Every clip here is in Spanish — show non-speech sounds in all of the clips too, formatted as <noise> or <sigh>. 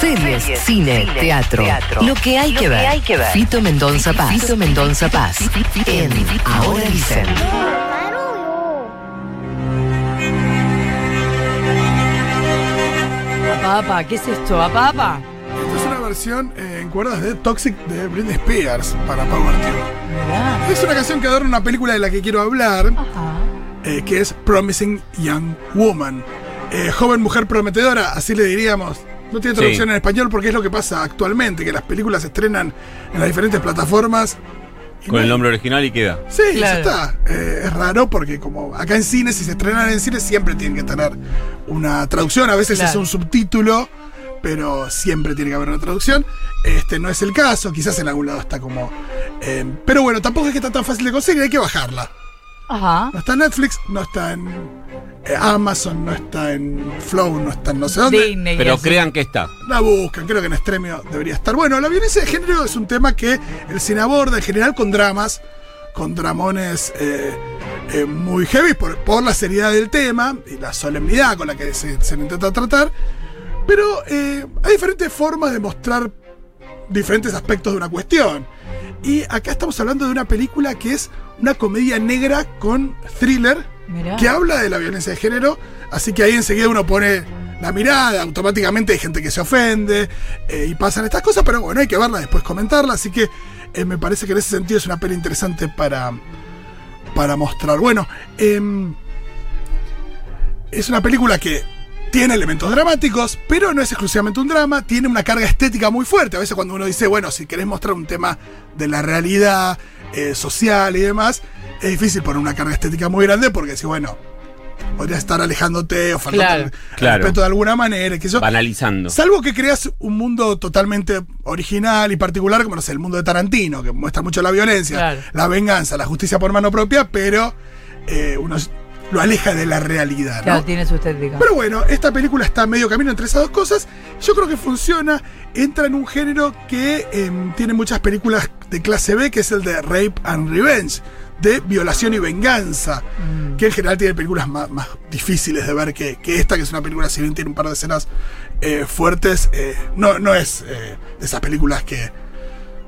Series, cine, teatro, Lo que hay que ver. Fito Mendonza Paz. Fito Mendonza Paz. En Ahora dicen. Papá, ¿qué es esto? ¿A papá? Esta es una versión eh, en cuerdas de Toxic de Britney Spears para Power Team. Mirá. Es una canción que adorna una película de la que quiero hablar, Ajá. eh, que es Promising Young Woman. Eh, joven mujer prometedora, así le diríamos. No tiene traducción Sí. en español porque es lo que pasa actualmente, que las películas se estrenan en las diferentes plataformas. Con no- el nombre original y queda. Sí, Claro. ya está. Eh, es raro porque como acá en cine, si se estrenan en cine, siempre tienen que tener una traducción. A veces Claro. es un subtítulo, pero siempre tiene que haber una traducción. Este no es el caso, quizás en algún lado está como... eh, pero bueno, tampoco es que está tan fácil de conseguir, hay que bajarla. Ajá. No está en Netflix, no está en Amazon, no está en Flow, no está en no sé dónde. Disney. Pero crean que está. La buscan, creo que en Extremio debería estar. Bueno, la violencia de género es un tema que el cine aborda en general con dramas, con dramones eh, eh, muy heavy por, por la seriedad del tema y la solemnidad con la que se, se intenta tratar. Pero eh, hay diferentes formas de mostrar diferentes aspectos de una cuestión. Y acá estamos hablando de una película que es una comedia negra con thriller Que habla de la violencia de género, así que ahí enseguida uno pone la mirada, automáticamente hay gente que se ofende eh, y pasan estas cosas, pero bueno, hay que verla después comentarla, así que eh, me parece que en ese sentido es una peli interesante para, para mostrar. Bueno, em, es una película que tiene elementos dramáticos, pero no es exclusivamente un drama, tiene una carga estética muy fuerte. A veces cuando uno dice, bueno, si querés mostrar un tema de la realidad eh, social y demás, es difícil poner una carga estética muy grande porque si, bueno, podrías estar alejándote o faltando Claro. respeto de alguna manera, que yo. Banalizando. Salvo que creas un mundo totalmente original y particular, como no sé, el mundo de Tarantino, que muestra mucho la violencia, Claro. la venganza, la justicia por mano propia, pero eh, uno lo aleja de la realidad. ¿no? Claro, tiene su estética. Pero bueno, esta película está a medio camino entre esas dos cosas. Yo creo que funciona. Entra en un género que em, tiene muchas películas de clase B, que es el de Rape and Revenge, de violación y venganza. Mm. Que en general tiene películas más, más difíciles de ver que, que esta, que es una película, si bien tiene un par de escenas eh, fuertes, eh, no, no es eh, de esas películas que,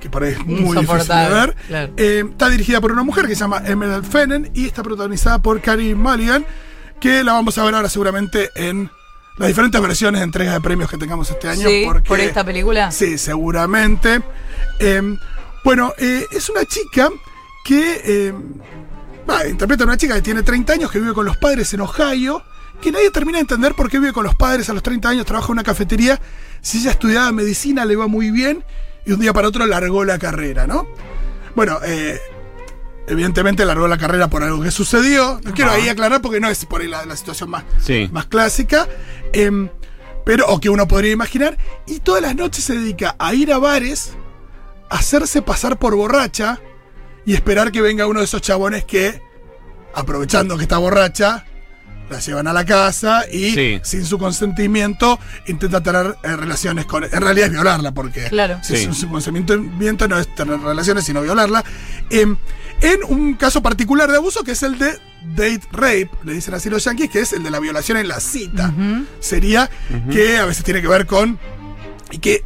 que por ahí es muy difícil de ver. claro. Eh, está dirigida por una mujer que se llama Emerald Fenn y está protagonizada por Carrie Mulligan, que la vamos a ver ahora seguramente en las diferentes versiones de entrega de premios que tengamos este año. Sí, porque, por esta película. Sí, seguramente. Eh, bueno, eh, es una chica que eh, va, interpreta a una chica que tiene 30 años, que vive con los padres en Ohio, que nadie termina de entender por qué vive con los padres a los 30 años, trabaja en una cafetería. Si ella estudiaba medicina, le va muy bien, y un día para otro largó la carrera, ¿no? Bueno, eh, evidentemente largó la carrera por algo que sucedió. No quiero ahí aclarar porque no es por ahí la, la situación más, Sí. más clásica. em, pero, o que uno podría imaginar. Y todas las noches se dedica a ir a bares, a hacerse pasar por borracha y esperar que venga uno de esos chabones que, aprovechando que está borracha, la llevan a la casa y Sí. sin su consentimiento intenta tener eh, relaciones con. En realidad es violarla, porque Claro. si Sí. sin su consentimiento no es tener relaciones, sino violarla. Em, en un caso particular de abuso que es el de date rape, le dicen así los yankees, que es el de la violación en la cita. Sería que a veces tiene que ver con. y que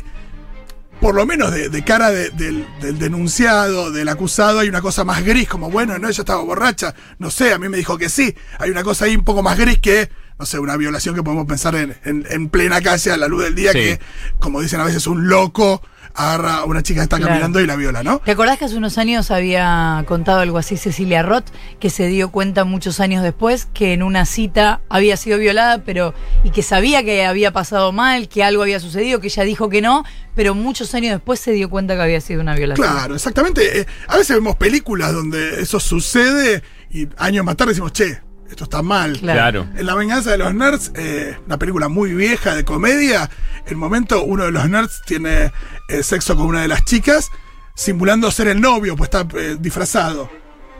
por lo menos de, de cara de- del, del denunciado, del acusado, hay una cosa más gris, como bueno, no, ella estaba borracha, no sé, a mí me dijo que sí. Hay una cosa ahí un poco más gris que, no sé, una violación que podemos pensar en, en- en plena calle a la luz del día, Sí. que, como dicen a veces, un loco agarra a una chica que está Claro. caminando y la viola, ¿no? ¿Te acordás que hace unos años había contado algo así Cecilia Roth, que se dio cuenta muchos años después que en una cita había sido violada, pero y que sabía que había pasado mal, que algo había sucedido, que ella dijo que no, pero muchos años después se dio cuenta que había sido una violación. Claro, exactamente. Eh, a veces vemos películas donde eso sucede y años más tarde decimos, che, esto está mal. Claro. En La venganza de los nerds, eh, una película muy vieja de comedia, en el momento uno de los nerds tiene eh, sexo con una de las chicas, simulando ser el novio, pues está eh, disfrazado.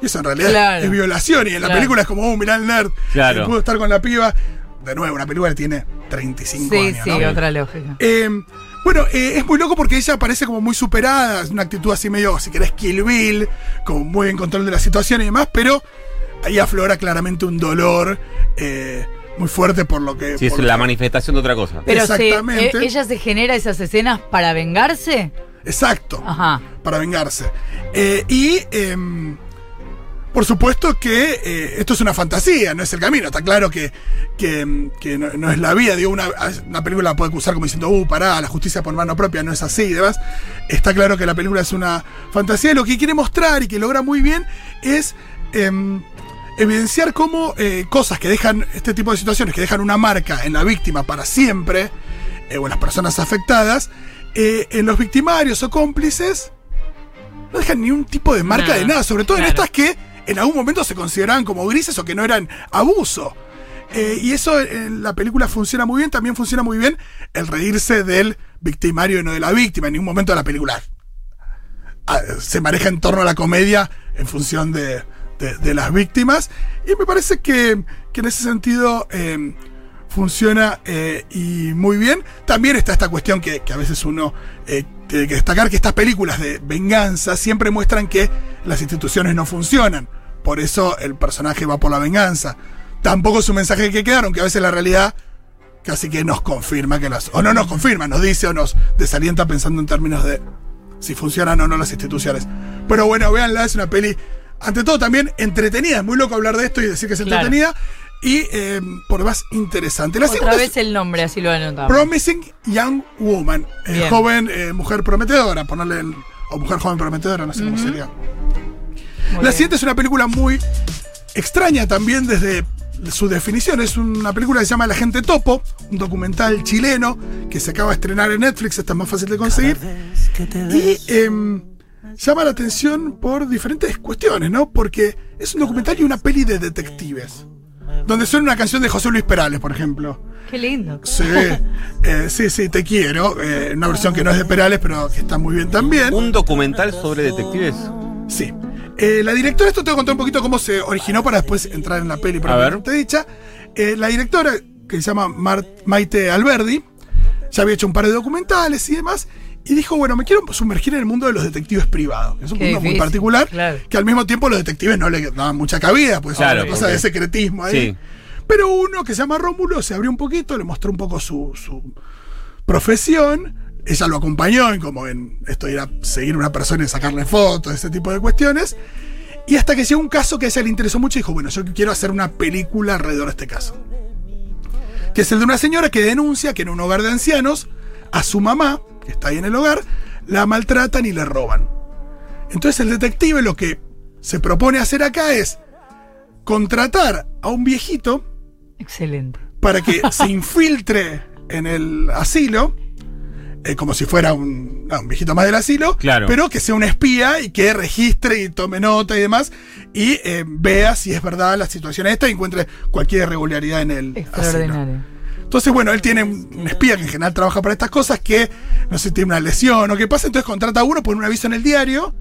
Y eso en realidad Claro. es violación. Y en la Claro. película es como, oh, mirá el nerd, Claro. pudo estar con la piba. De nuevo, una película que tiene 35 Sí, años. sí, ¿no? otra lógica. Eh, bueno, eh, es muy loco porque ella parece como muy superada, es una actitud así medio, si querés, Kill Bill, como muy en control de la situación y demás, pero ahí aflora claramente un dolor eh, muy fuerte por lo que. Sí, es la que- manifestación de otra cosa. Pero se- Exactamente. eh, ella se genera esas escenas para vengarse. Exacto. Ajá. para vengarse. Eh, y em, por supuesto que eh, esto es una fantasía, no es el camino. Está claro que, que, em, que no, no es la vida. Digo, una, una película la puede acusar como diciendo, uh, pará, la justicia por mano propia no es así y demás. Está claro que la película es una fantasía. Y lo que quiere mostrar y que logra muy bien es. Evidenciar cómo eh, cosas que dejan este tipo de situaciones, que dejan una marca en la víctima para siempre, eh, o en las personas afectadas, eh, en los victimarios o cómplices, no dejan ni un tipo de marca Nada, de nada, sobre todo en estas que en algún momento se consideraban como grises o que no eran abuso. Y eso en la película funciona muy bien, también funciona muy bien el reírse del victimario y no de la víctima. En ningún momento de la película ah, se maneja en torno a la comedia en función de, de- las víctimas. Y me parece que, que en ese sentido eh, funciona eh, y muy bien. También está esta cuestión que, que a veces uno eh, tiene que destacar, que estas películas de venganza siempre muestran que las instituciones no funcionan. Por eso el personaje va por la venganza. Tampoco es un mensaje que quedaron, que a veces la realidad casi que nos confirma que las. O no nos confirma, nos dice o nos desalienta pensando en términos de si funcionan o no las instituciones. Pero bueno, véanla, es una peli, ante todo también entretenida. Es muy loco hablar de esto y decir que es Claro. entretenida. Y eh, por más interesante. La Otra vez es el nombre, así lo anotamos. Promising Young Woman. eh, joven, eh, mujer prometedora, ponerle. el- o mujer joven prometedora, no sé cómo sería. Muy La bien. siguiente es una película muy extraña también desde su definición. Es una película que se llama La gente topo, un documental chileno que se acaba de estrenar en Netflix, está más fácil de conseguir. Y em, llama la atención por diferentes cuestiones, ¿no? Porque es un documental y una peli de detectives. Donde suena una canción de José Luis Perales, por ejemplo. Qué lindo. Sí, eh, sí, sí, te quiero. eh, una versión que no es de Perales, pero que está muy bien también. Un documental sobre detectives. Sí. Eh, la directora, esto te voy a contar un poquito cómo se originó para después entrar en la peli propiamente dicha. Eh, la directora, que se llama Mar- Maite Alberdi, ya había hecho un par de documentales y demás, y dijo, bueno, me quiero sumergir en el mundo de los detectives privados, que es un Qué mundo muy particular, claro. que al mismo tiempo los detectives no le daban mucha cabida, pues Claro, es una cosa de secretismo ahí. Sí. Pero uno que se llama Rómulo se abrió un poquito, le mostró un poco su, su profesión. Ella lo acompañó en como en esto de ir a seguir a una persona y sacarle fotos, ese tipo de cuestiones. Y hasta que llegó un caso que a ella le interesó mucho y dijo, bueno, yo quiero hacer una película alrededor de este caso. Que es el de una señora que denuncia que en un hogar de ancianos a su mamá, que está ahí en el hogar, la maltratan y le roban. Entonces el detective lo que se propone hacer acá es contratar a un viejito Excelente. para que <laughs> se infiltre en el asilo, eh, como si fuera un, ah, un viejito más del asilo, Claro. pero que sea un espía y que registre y tome nota y demás, y eh, vea si es verdad la situación esta y encuentre cualquier irregularidad en el asilo. Entonces, bueno, él tiene un, un espía que en general trabaja para estas cosas, que no sé, tiene una lesión o qué pasa, entonces contrata a uno, pone un aviso en el diario,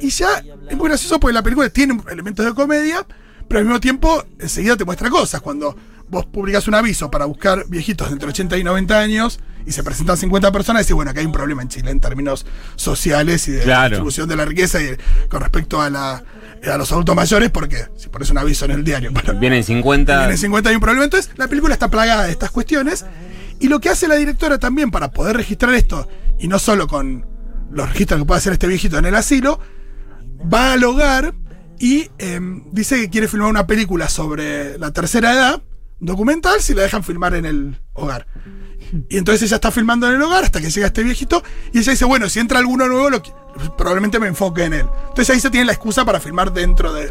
y ya es muy gracioso porque la película tiene elementos de comedia, pero al mismo tiempo enseguida te muestra cosas. Cuando vos publicas un aviso para buscar viejitos de entre 80 y 90 años y se presentan 50 personas, decís, bueno, acá hay un problema en Chile en términos sociales y de Claro. distribución de la riqueza y con respecto a, la, a los adultos mayores, porque si pones un aviso en el diario para, Vienen 50. en el 50 hay un problema. Entonces, la película está plagada de estas cuestiones. Y lo que hace la directora también para poder registrar esto, y no solo con los registros que puede hacer este viejito en el asilo, va al hogar y em, dice que quiere filmar una película sobre la tercera edad, documental, si la dejan filmar en el hogar. Y entonces ella está filmando en el hogar hasta que llega este viejito y ella dice, bueno, si entra alguno nuevo, lo que- probablemente me enfoque en él. Entonces ahí se tiene la excusa para filmar dentro del,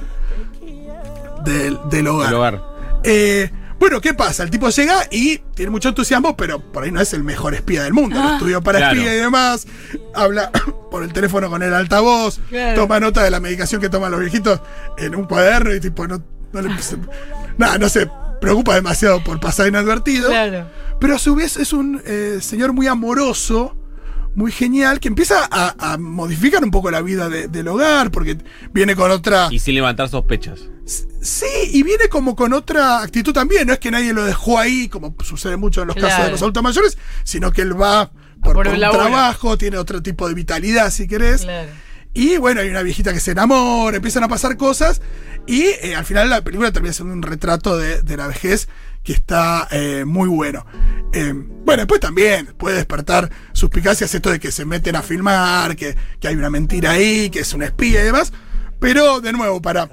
del, del hogar. El hogar. Eh, bueno, ¿qué pasa? El tipo llega y tiene mucho entusiasmo, pero por ahí no es el mejor espía del mundo. Estudió para Claro. espía y demás. Habla <coughs> por el teléfono con el altavoz. Claro. Toma nota de la medicación que toman los viejitos en un cuaderno y tipo, no, no le nada, no se preocupa demasiado por pasar inadvertido. Claro. Pero a su vez es un eh, señor muy amoroso, muy genial, que empieza a, a modificar un poco la vida de- del hogar, porque viene con otra. Y sin levantar sospechas. Sí, y viene como con otra actitud también. No es que nadie lo dejó ahí, como sucede mucho en los casos de los adultos mayores, sino que él va por, por un trabajo, tiene otro tipo de vitalidad, si querés. Claro. Y bueno, hay una viejita que se enamora, empiezan a pasar cosas. Y eh, al final la película termina siendo un retrato de, de la vejez que está eh, muy bueno. Eh, bueno, después también puede despertar suspicacias esto de que se meten a filmar, que, que hay una mentira ahí, que es un espía y demás. Pero, de nuevo, para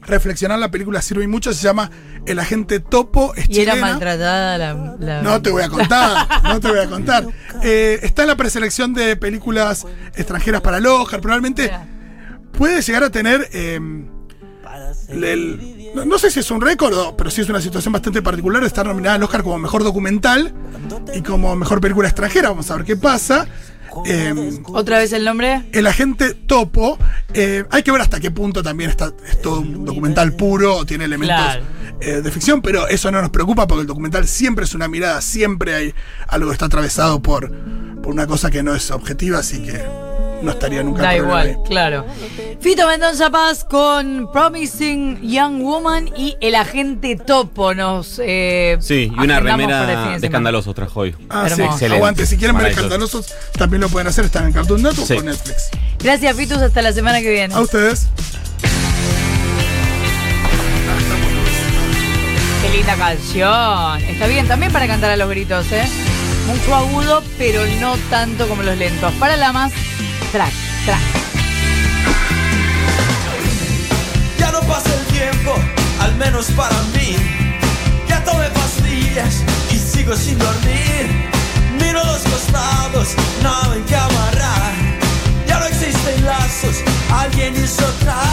reflexionar, la película sirve mucho, se llama El agente Topo. Es Y era maltratada la. la- No te voy a contar, no te voy a contar. Eh, está en la preselección de películas extranjeras para el Oscar. Probablemente puede llegar a tener. El- no, no sé si es un récord, pero sí es una situación bastante particular. Estar nominada al Oscar como mejor documental y como mejor película extranjera. Vamos a ver qué pasa. Eh, ¿Otra vez el nombre? el agente Topo, eh, hay que ver hasta qué punto también está, es todo un documental puro, o tiene elementos Claro. eh, de ficción, pero eso no nos preocupa porque el documental siempre es una mirada, siempre hay algo que está atravesado por, por una cosa que no es objetiva, así que no estaría nunca Da igual, ahí. claro. Fito Mendoza Paz con Promising Young Woman y el agente Topo nos. eh, Sí, y una remera de de escandalosos trajo hoy. Ah, sí. Excelente. aguante. Si quieren ver escandalosos, también lo pueden hacer. Están en Cartoon Network Sí. o Netflix. Gracias, Fitus. Hasta la semana que viene. A ustedes. Qué linda canción. Está bien, también para cantar a los gritos, ¿eh? Mucho agudo, pero no tanto como los lentos. Para la más, Ya no pasa el tiempo, al menos para mí. Ya tomé pastillas y sigo sin dormir. Miro los costados, nada en que amarrar. Ya no existen lazos, alguien hizo track,